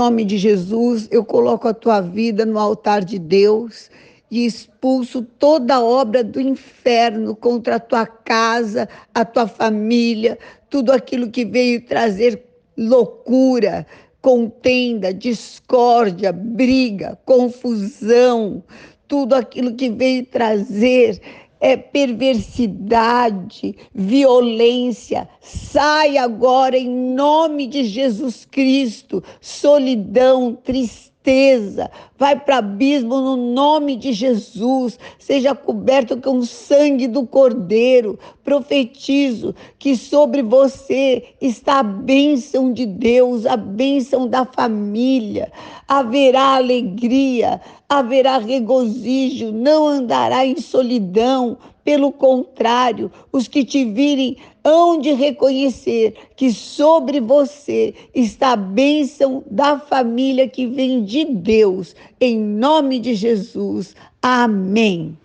Em nome de Jesus, eu coloco a tua vida no altar de Deus e expulso toda obra do inferno contra a tua casa, a tua família, tudo aquilo que veio trazer loucura, contenda, discórdia, briga, confusão, tudo aquilo que veio trazer é perversidade, violência. Sai agora em nome de Jesus Cristo. Solidão, tristeza, vai para abismo no nome de Jesus. Seja coberto com o sangue do Cordeiro. Profetizo que sobre você está a bênção de Deus, a bênção da família. Haverá alegria, haverá regozijo, não andará em solidão. Pelo contrário, os que te virem hão de reconhecer que sobre você está a bênção da família que vem de Deus. Em nome de Jesus. Amém.